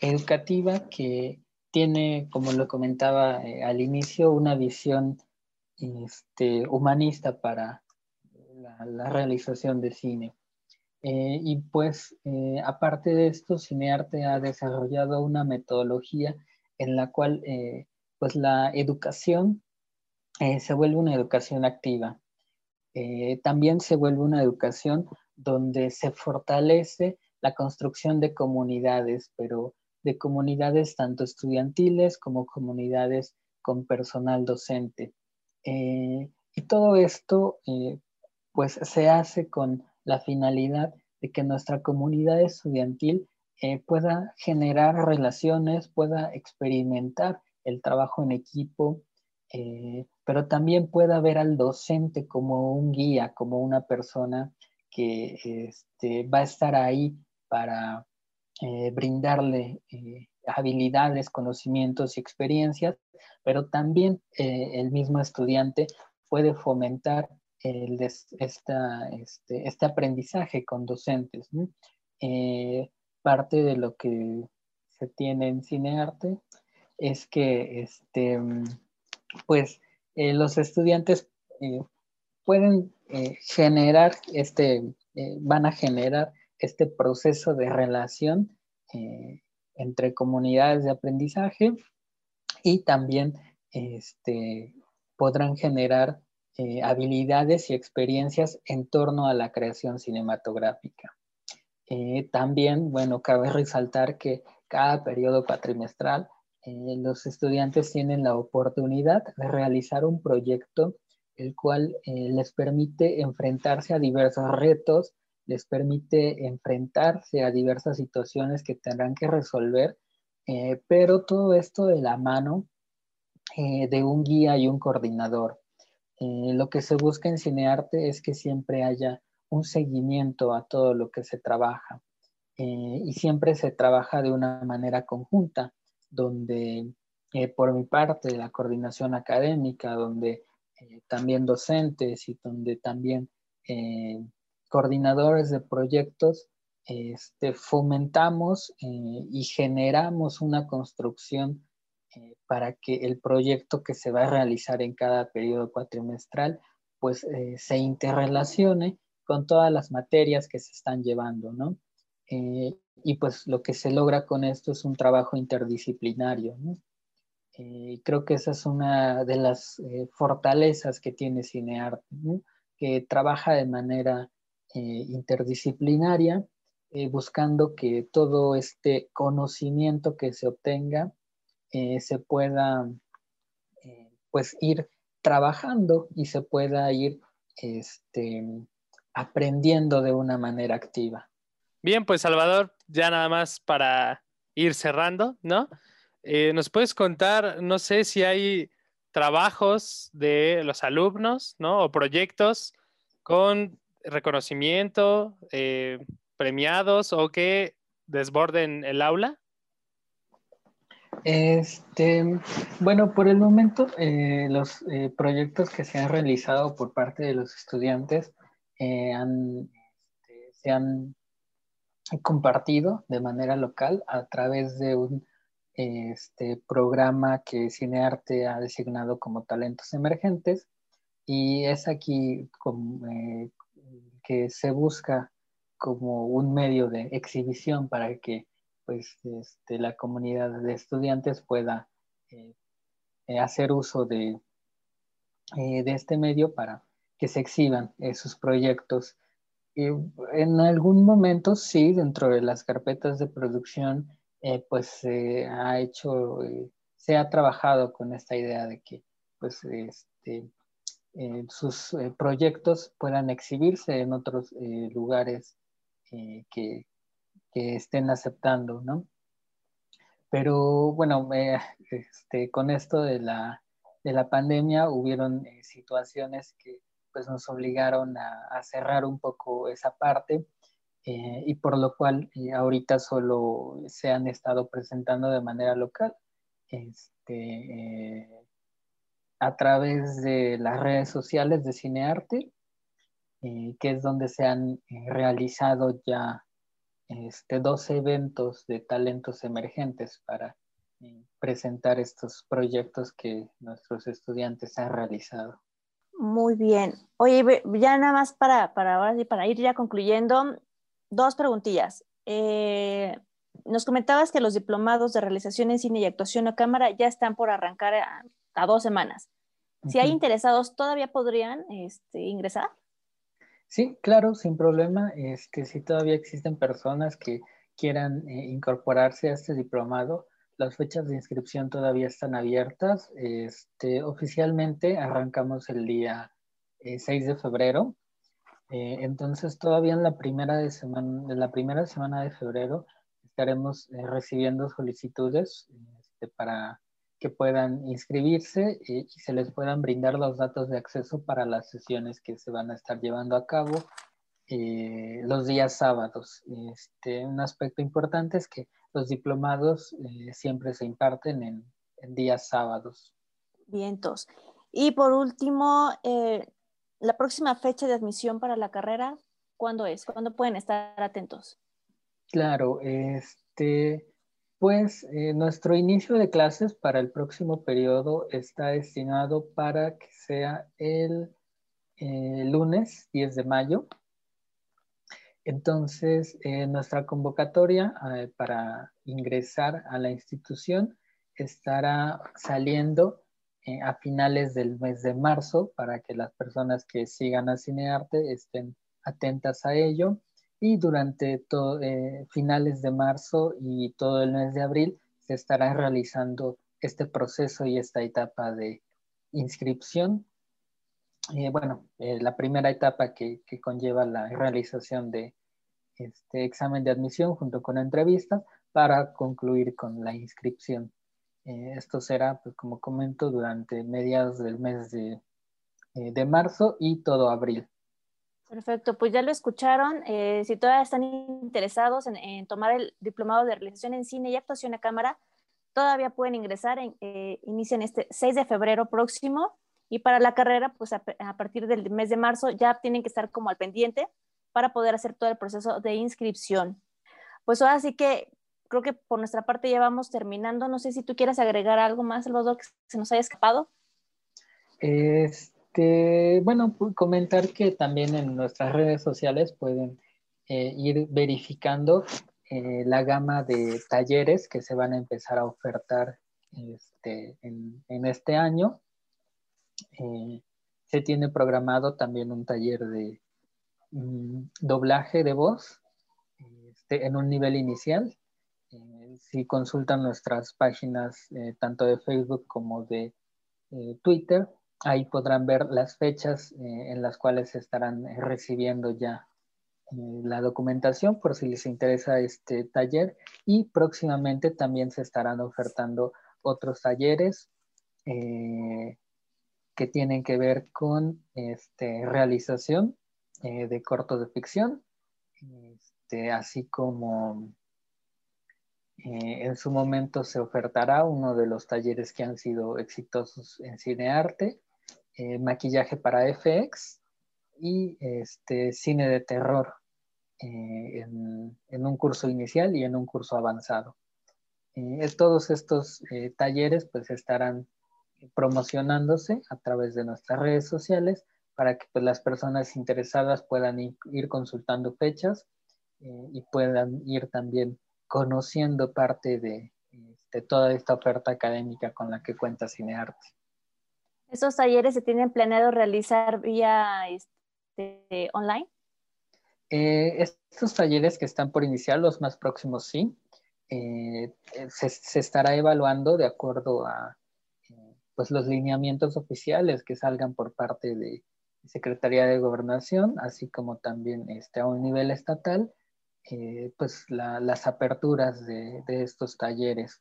educativa que tiene, como lo comentaba al inicio, una visión este, humanista para la, realización de cine. y pues, aparte de esto, Cinearte ha desarrollado una metodología en la cual pues la educación se vuelve una educación activa. Eh, también se vuelve una educación donde se fortalece la construcción de comunidades, pero de comunidades tanto estudiantiles como comunidades con personal docente. Eh, y todo esto eh, pues se hace con la finalidad de que nuestra comunidad estudiantil pueda generar relaciones, pueda experimentar el trabajo en equipo, pero también pueda ver al docente como un guía, como una persona que este, va a estar ahí para eh, brindarle eh, habilidades, conocimientos y experiencias, pero también eh, el mismo estudiante puede fomentar este, este, aprendizaje con docentes. parte de lo que se tiene en cinearte es que este, pues eh, los estudiantes eh, pueden eh, generar este, van a generar este proceso de relación entre comunidades de aprendizaje y también este, podrán generar habilidades y experiencias en torno a la creación cinematográfica. también, bueno, cabe resaltar que cada periodo cuatrimestral eh, los estudiantes tienen la oportunidad de realizar un proyecto el cual les permite enfrentarse a diversos retos, les permite enfrentarse a diversas situaciones que tendrán que resolver, pero todo esto de la mano de un guía y un coordinador. lo que se busca en Cinearte es que siempre haya un seguimiento a todo lo que se trabaja y siempre se trabaja de una manera conjunta donde eh, por mi parte la coordinación académica, donde eh, también docentes y donde también eh, coordinadores de proyectos este, fomentamos y generamos una construcción para que el proyecto que se va a realizar en cada periodo cuatrimestral pues se interrelacione con todas las materias que se están llevando, ¿no? Y pues lo que se logra con esto es un trabajo interdisciplinario. Eh, creo que esa es una de las eh, fortalezas que tiene Cinearte, que trabaja de manera eh, interdisciplinaria, buscando que todo este conocimiento que se obtenga se pueda pues ir trabajando y se pueda ir este, aprendiendo de una manera activa. Bien, pues Salvador, ya nada más para ir cerrando, ¿no? Eh, ¿Nos puedes contar, no sé si hay trabajos de los alumnos, ¿no? O proyectos con reconocimiento, eh, premiados o que desborden el aula? Este, bueno, por el momento, eh, los proyectos que se han realizado por parte de los estudiantes han, este, se han compartido de manera local a través de un este, programa que Cinearte ha designado como talentos emergentes y es aquí eh, que se busca como un medio de exhibición para que pues, este, la comunidad de estudiantes pueda eh, hacer uso de, eh, de este medio para que se exhiban sus proyectos en algún momento sí, dentro de las carpetas de producción, eh, pues se ha hecho, eh, se ha trabajado con esta idea de que pues este, eh, sus proyectos puedan exhibirse en otros lugares que, que, estén aceptando, ¿no? Pero bueno, este, con esto de la, de la pandemia hubieron situaciones que pues nos obligaron a, cerrar un poco esa parte eh, y por lo cual eh, ahorita solo se han estado presentando de manera local este, eh, a través de las redes sociales de Cinearte, que es donde se han realizado ya este, dos eventos de talentos emergentes para presentar estos proyectos que nuestros estudiantes han realizado. Muy bien. Oye, ya nada más para, para, para ir ya concluyendo, dos preguntillas. Eh, nos comentabas que los diplomados de realización en cine y actuación a cámara ya están por arrancar a, dos semanas. Si hay interesados, ¿todavía podrían este, ingresar? Sí, claro, sin problema. Es que si todavía existen personas que quieran eh, incorporarse a este diplomado, las fechas de inscripción todavía están abiertas. Este, oficialmente arrancamos el día 6 eh, de febrero. Eh, entonces todavía en la primera, semana, en la primera semana de febrero estaremos eh, recibiendo solicitudes este, para que puedan inscribirse y se les puedan brindar los datos de acceso para las sesiones que se van a estar llevando a cabo los días sábados. Este, un aspecto importante es que los diplomados eh, siempre se imparten en, días sábados. Vientos. Y por último, eh, la próxima fecha de admisión para la carrera, ¿cuándo es? ¿Cuándo pueden estar atentos? Claro, este, pues eh, nuestro inicio de clases para el próximo periodo está destinado para que sea el lunes 10 de mayo entonces, eh, nuestra convocatoria eh, para ingresar a la institución estará saliendo eh, a finales del mes de marzo para que las personas que sigan a Cinearte estén atentas a ello. Y durante finales de marzo y todo el mes de abril se estará realizando este proceso y esta etapa de inscripción bueno, la primera etapa que, que, conlleva la realización de este examen de admisión junto con entrevistas para concluir con la inscripción. esto será, pues como comento, durante mediados del mes de, de marzo y todo abril. Perfecto, pues ya lo escucharon. Eh, si todavía están interesados en, tomar el diplomado de realización en cine y actuación a cámara, todavía pueden ingresar. En, eh, inician este 6 de febrero próximo. Y para la carrera, pues a, partir del mes de marzo ya tienen que estar como al pendiente para poder hacer todo el proceso de inscripción. Pues ahora sí que creo que por nuestra parte ya vamos terminando. No sé si tú quieres agregar algo más, Salvador, que se nos haya escapado. Es este, bueno, comentar que también en nuestras redes sociales pueden eh, ir verificando eh, la gama de talleres que se van a empezar a ofertar este, en, este año. Eh, se tiene programado también un taller de mm, doblaje de voz este, en un nivel inicial. si consultan nuestras páginas tanto de Facebook como de Twitter, Ahí podrán ver las fechas eh, en las cuales se estarán eh, recibiendo ya eh, la documentación por si les interesa este taller y próximamente también se estarán ofertando otros talleres que tienen que ver con este, realización de cortos de ficción, este, así como en su momento se ofertará uno de los talleres que han sido exitosos en cinearte eh, maquillaje para FX y este, cine de terror eh, en, un curso inicial y en un curso avanzado. Eh, todos estos talleres pues estarán promocionándose a través de nuestras redes sociales para que pues, las personas interesadas puedan ir, consultando fechas y puedan ir también conociendo parte de, de toda esta oferta académica con la que cuenta Cinearte. ¿Esos talleres se tienen planeado realizar vía este, online? Eh, estos talleres que están por iniciar, los más próximos sí, eh, se, estará evaluando de acuerdo a pues, los lineamientos oficiales que salgan por parte de Secretaría de Gobernación, así como también este, a un nivel estatal, eh, pues las aperturas de, estos talleres.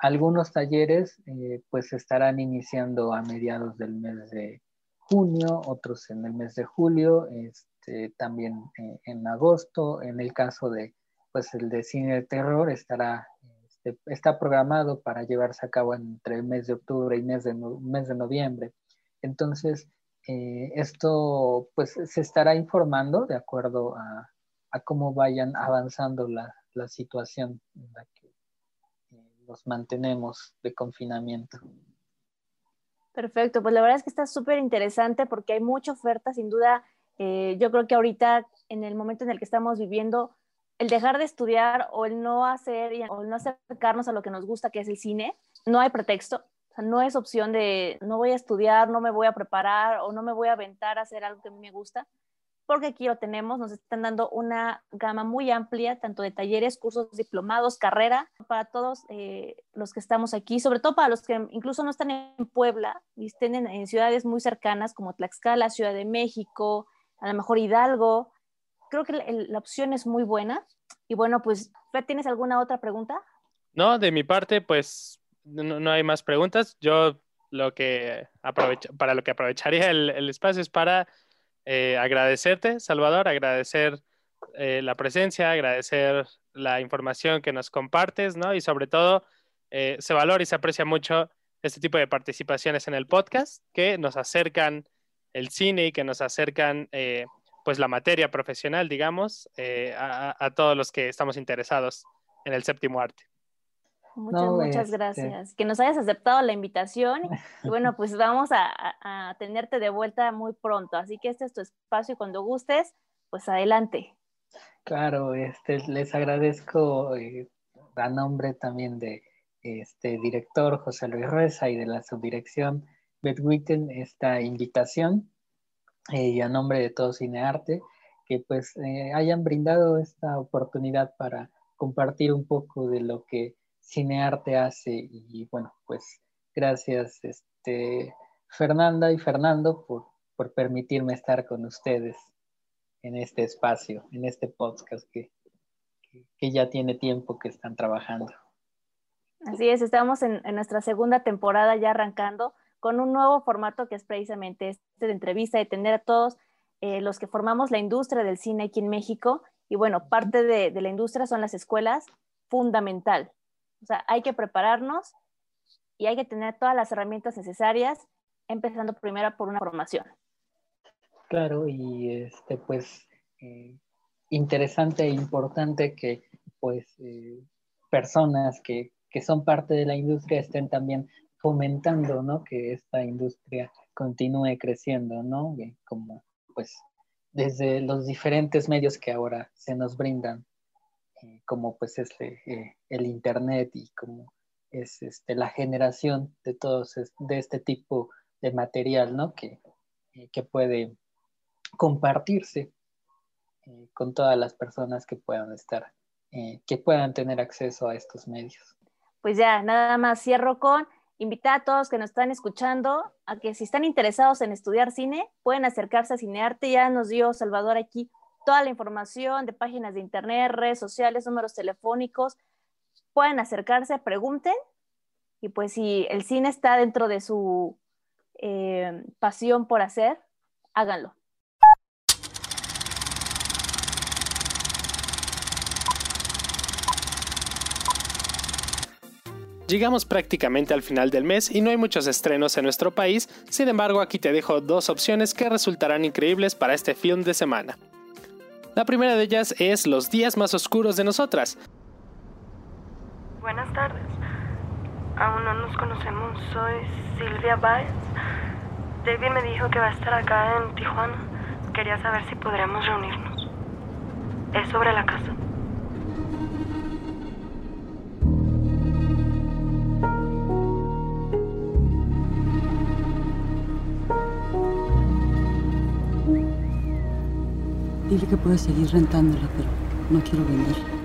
Algunos talleres eh, pues estarán iniciando a mediados del mes de junio, otros en el mes de julio, este, también eh, en agosto. En el caso de pues el de cine de terror estará este, está programado para llevarse a cabo entre el mes de octubre y mes de, mes de noviembre. Entonces, eh, esto pues se estará informando de acuerdo a, cómo vayan avanzando la, la situación en la que nos mantenemos de confinamiento. Perfecto, pues la verdad es que está súper interesante porque hay mucha oferta, sin duda. Eh, yo creo que ahorita, en el momento en el que estamos viviendo, el dejar de estudiar o el no hacer o el no acercarnos a lo que nos gusta, que es el cine, no hay pretexto. No es opción de no voy a estudiar, no me voy a preparar o no me voy a aventar a hacer algo que a mí me gusta porque aquí lo tenemos, nos están dando una gama muy amplia, tanto de talleres, cursos diplomados, carrera, para todos eh, los que estamos aquí, sobre todo para los que incluso no están en Puebla y estén en, ciudades muy cercanas como Tlaxcala, Ciudad de México, a lo mejor Hidalgo. Creo que la, opción es muy buena. Y bueno, pues, ¿tienes alguna otra pregunta? No, de mi parte, pues no, hay más preguntas. Yo lo que aprovecho, para lo que aprovecharía el espacio es para eh, agradecerte, Salvador, agradecer eh, la presencia, agradecer la información que nos compartes, ¿no? Y sobre todo, eh, se valora y se aprecia mucho este tipo de participaciones en el podcast que nos acercan el cine y que nos acercan pues la materia profesional, digamos, a, todos los que estamos interesados en el séptimo arte. Muchas, muchas este gracias. Que nos hayas aceptado la invitación. Y <laughs> bueno, pues vamos a, tenerte de vuelta muy pronto. Así que este es tu espacio y cuando gustes, pues adelante. Claro, este, les agradezco eh, a nombre también de este director José Luis Reza y de la subdirección Beth Witten esta invitación eh, y a nombre de todo Cinearte que pues eh, hayan brindado esta oportunidad para compartir un poco de lo que Cinearte hace y bueno, pues gracias este, Fernanda y Fernando por, por permitirme estar con ustedes en este espacio, en este podcast que, que, ya tiene tiempo que están trabajando. Así es, estamos en, nuestra segunda temporada ya arrancando con un nuevo formato que es precisamente este de entrevista, de tener a todos eh, los que formamos la industria del cine aquí en México. Y bueno, parte de, de la industria son las escuelas, fundamental. O sea, hay que prepararnos y hay que tener todas las herramientas necesarias, empezando primero por una formación. Claro, y este, pues eh, interesante e importante que pues eh, personas que, que, son parte de la industria estén también fomentando, ¿no? Que esta industria continúe creciendo, ¿no? como pues desde los diferentes medios que ahora se nos brindan, eh, como pues este, el internet y como es este, la generación de todos de este tipo de material, ¿no? Que, que puede compartirse eh, con todas las personas que puedan estar, eh, que puedan tener acceso a estos medios. Pues ya, nada más cierro con invitar a todos que nos están escuchando a que si están interesados en estudiar cine, pueden acercarse a Cinearte. Ya nos dio Salvador aquí toda la información de páginas de internet, redes sociales, números telefónicos. Pueden acercarse, pregunten y pues si el cine está dentro de su eh, pasión por hacer, háganlo. Llegamos prácticamente al final del mes y no hay muchos estrenos en nuestro país, sin embargo aquí te dejo dos opciones que resultarán increíbles para este film de semana. La primera de ellas es Los días más oscuros de nosotras. Buenas tardes. Aún no nos conocemos. Soy Silvia Baez. David me dijo que va a estar acá en Tijuana. Quería saber si podríamos reunirnos. Es sobre la casa. Dile que puedes seguir rentándola, pero no quiero venderla.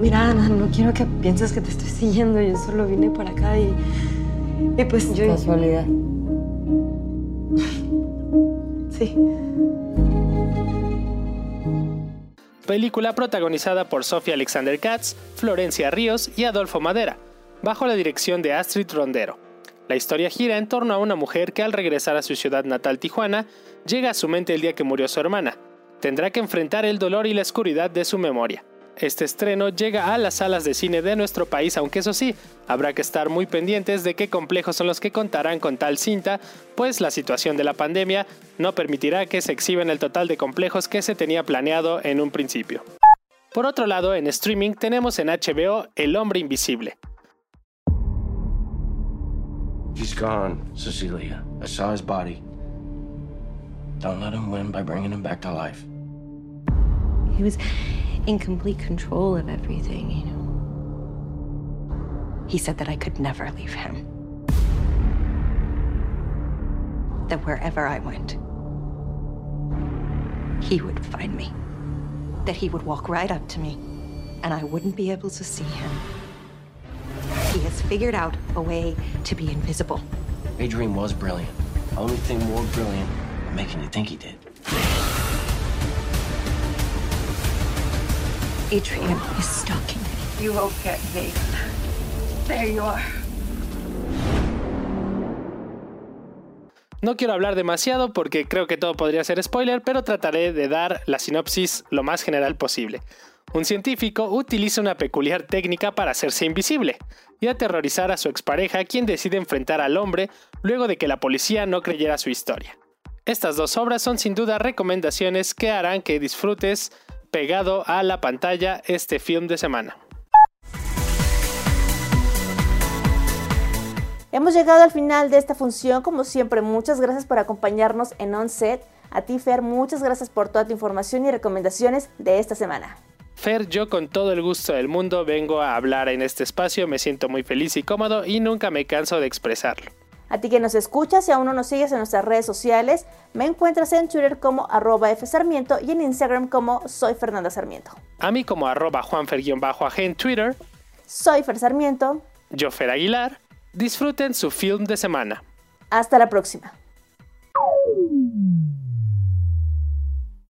Mira, Ana, no quiero que pienses que te estoy siguiendo. Yo solo vine para acá y. Y pues yo. Casualidad. Sí. Película protagonizada por Sofía Alexander Katz, Florencia Ríos y Adolfo Madera, bajo la dirección de Astrid Rondero. La historia gira en torno a una mujer que al regresar a su ciudad natal Tijuana, llega a su mente el día que murió su hermana. Tendrá que enfrentar el dolor y la oscuridad de su memoria. Este estreno llega a las salas de cine de nuestro país, aunque eso sí, habrá que estar muy pendientes de qué complejos son los que contarán con tal cinta, pues la situación de la pandemia no permitirá que se exhiban el total de complejos que se tenía planeado en un principio. Por otro lado, en streaming tenemos en HBO El hombre invisible, He's gone, Cecilia. I saw his body. Don't let him win by bringing him back to life. He was in complete control of everything, you know. He said that I could never leave him. That wherever I went, he would find me. That he would walk right up to me, and I wouldn't be able to see him. He has figured out a way to be invisible. Adrian was brilliant. Only thing more brilliant than making you think he did. Adrian is stalking me. You won't get me. There you are. No quiero hablar demasiado porque creo que todo podría ser spoiler, pero trataré de dar la sinopsis lo más general posible. Un científico utiliza una peculiar técnica para hacerse invisible y aterrorizar a su expareja quien decide enfrentar al hombre luego de que la policía no creyera su historia. Estas dos obras son sin duda recomendaciones que harán que disfrutes pegado a la pantalla este film de semana. Hemos llegado al final de esta función, como siempre, muchas gracias por acompañarnos en OnSet. A ti, Fer, muchas gracias por toda tu información y recomendaciones de esta semana. Fer, yo con todo el gusto del mundo vengo a hablar en este espacio, me siento muy feliz y cómodo y nunca me canso de expresarlo. A ti que nos escuchas y aún no nos sigues en nuestras redes sociales, me encuentras en Twitter como arroba fsarmiento y en Instagram como soy Fernanda Sarmiento. A mí como arroba juanfer-aj en Twitter. Soy Fer Sarmiento. Yo, Fer Aguilar, disfruten su film de semana. Hasta la próxima.